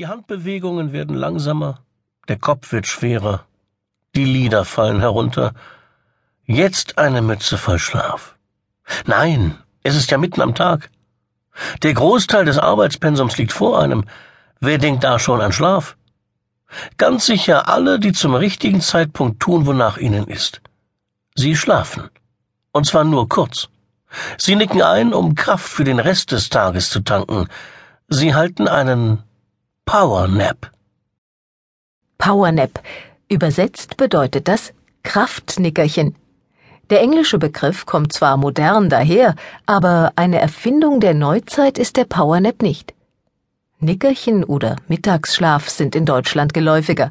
Die Handbewegungen werden langsamer, der Kopf wird schwerer, die Lider fallen herunter. Jetzt eine Mütze voll Schlaf. Nein, es ist ja mitten am Tag. Der Großteil des Arbeitspensums liegt vor einem. Wer denkt da schon an Schlaf? Ganz sicher alle, die zum richtigen Zeitpunkt tun, wonach ihnen ist. Sie schlafen. Und zwar nur kurz. Sie nicken ein, um Kraft für den Rest des Tages zu tanken. Sie halten einen Powernap. Powernap. Übersetzt bedeutet das Kraftnickerchen. Der englische Begriff kommt zwar modern daher, aber eine Erfindung der Neuzeit ist der Powernap nicht. Nickerchen oder Mittagsschlaf sind in Deutschland geläufiger.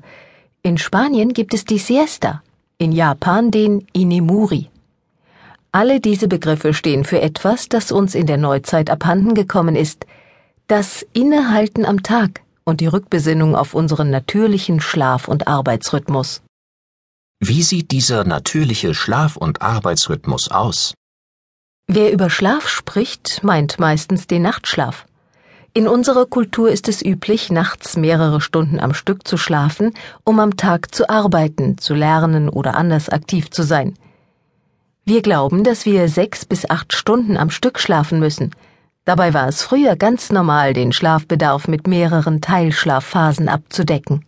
In Spanien gibt es die Siesta, in Japan den Inemuri. Alle diese Begriffe stehen für etwas, das uns in der Neuzeit abhanden gekommen ist, das Innehalten am Tag und die Rückbesinnung auf unseren natürlichen Schlaf- und Arbeitsrhythmus. Wie sieht dieser natürliche Schlaf- und Arbeitsrhythmus aus? Wer über Schlaf spricht, meint meistens den Nachtschlaf. In unserer Kultur ist es üblich, nachts mehrere Stunden am Stück zu schlafen, um am Tag zu arbeiten, zu lernen oder anders aktiv zu sein. Wir glauben, dass wir sechs bis acht Stunden am Stück schlafen müssen. Dabei war es früher ganz normal, den Schlafbedarf mit mehreren Teilschlafphasen abzudecken.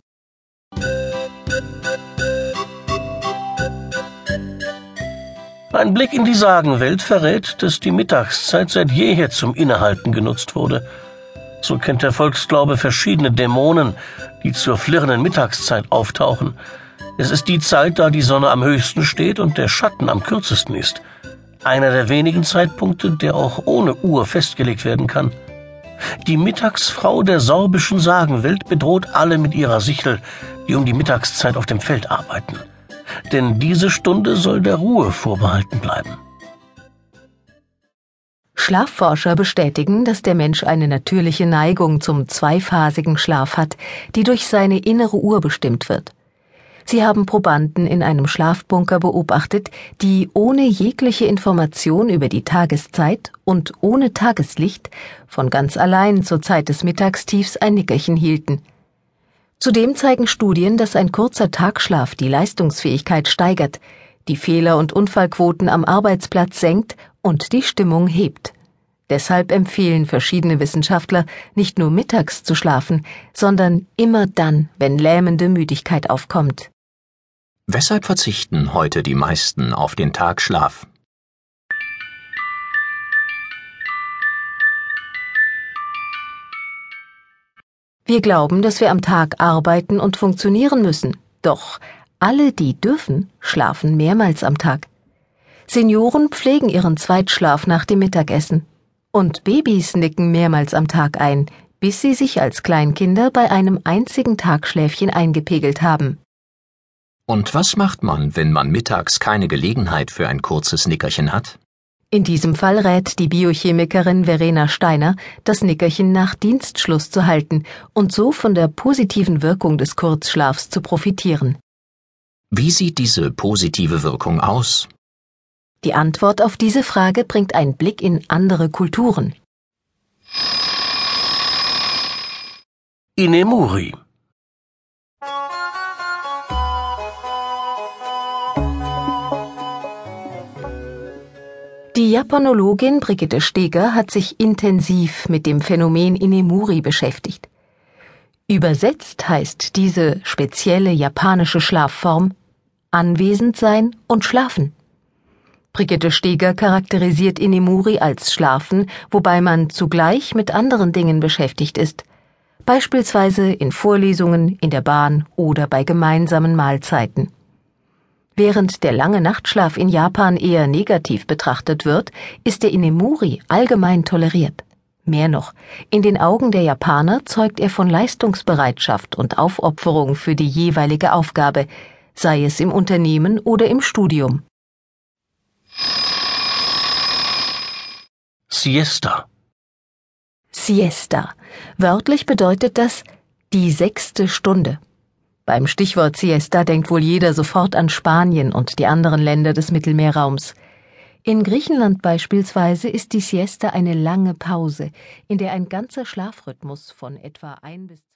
Ein Blick in die Sagenwelt verrät, dass die Mittagszeit seit jeher zum Innehalten genutzt wurde. So kennt der Volksglaube verschiedene Dämonen, die zur flirrenden Mittagszeit auftauchen, es ist die Zeit, da die Sonne am höchsten steht und der Schatten am kürzesten ist. Einer der wenigen Zeitpunkte, der auch ohne Uhr festgelegt werden kann. Die Mittagsfrau der sorbischen Sagenwelt bedroht alle mit ihrer Sichel, die um die Mittagszeit auf dem Feld arbeiten. Denn diese Stunde soll der Ruhe vorbehalten bleiben. Schlafforscher bestätigen, dass der Mensch eine natürliche Neigung zum zweiphasigen Schlaf hat, die durch seine innere Uhr bestimmt wird. Sie haben Probanden in einem Schlafbunker beobachtet, die ohne jegliche Information über die Tageszeit und ohne Tageslicht von ganz allein zur Zeit des Mittagstiefs ein Nickerchen hielten. Zudem zeigen Studien, dass ein kurzer Tagschlaf die Leistungsfähigkeit steigert, die Fehler- und Unfallquoten am Arbeitsplatz senkt und die Stimmung hebt. Deshalb empfehlen verschiedene Wissenschaftler, nicht nur mittags zu schlafen, sondern immer dann, wenn lähmende Müdigkeit aufkommt. Weshalb verzichten heute die meisten auf den Tagschlaf? Wir glauben, dass wir am Tag arbeiten und funktionieren müssen. Doch alle, die dürfen, schlafen mehrmals am Tag. Senioren pflegen ihren Zweitschlaf nach dem Mittagessen. Und Babys nicken mehrmals am Tag ein, bis sie sich als Kleinkinder bei einem einzigen Tagschläfchen eingepegelt haben. Und was macht man, wenn man mittags keine Gelegenheit für ein kurzes Nickerchen hat? In diesem Fall rät die Biochemikerin Verena Steiner, das Nickerchen nach Dienstschluss zu halten und so von der positiven Wirkung des Kurzschlafs zu profitieren. Wie sieht diese positive Wirkung aus? Die Antwort auf diese Frage bringt einen Blick in andere Kulturen. Inemuri Die Japanologin Brigitte Steger hat sich intensiv mit dem Phänomen Inemuri beschäftigt. Übersetzt heißt diese spezielle japanische Schlafform anwesend sein und schlafen. Brigitte Steger charakterisiert Inemuri als Schlafen, wobei man zugleich mit anderen Dingen beschäftigt ist, beispielsweise in Vorlesungen, in der Bahn oder bei gemeinsamen Mahlzeiten. Während der lange Nachtschlaf in Japan eher negativ betrachtet wird, ist der Inemuri allgemein toleriert. Mehr noch, in den Augen der Japaner zeugt er von Leistungsbereitschaft und Aufopferung für die jeweilige Aufgabe, sei es im Unternehmen oder im Studium. Siesta Siesta. Wörtlich bedeutet das die sechste Stunde. Beim Stichwort Siesta denkt wohl jeder sofort an Spanien und die anderen Länder des Mittelmeerraums. In Griechenland beispielsweise ist die Siesta eine lange Pause, in der ein ganzer Schlafrhythmus von etwa ein bis